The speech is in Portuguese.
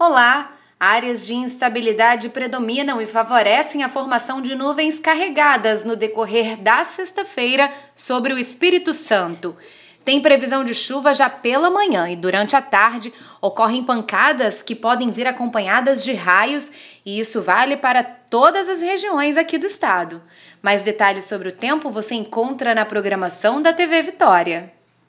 Olá! Áreas de instabilidade predominam e favorecem a formação de nuvens carregadas no decorrer da sexta-feira sobre o Espírito Santo. Tem previsão de chuva já pela manhã e durante a tarde ocorrem pancadas que podem vir acompanhadas de raios, e isso vale para todas as regiões aqui do estado. Mais detalhes sobre o tempo você encontra na programação da TV Vitória.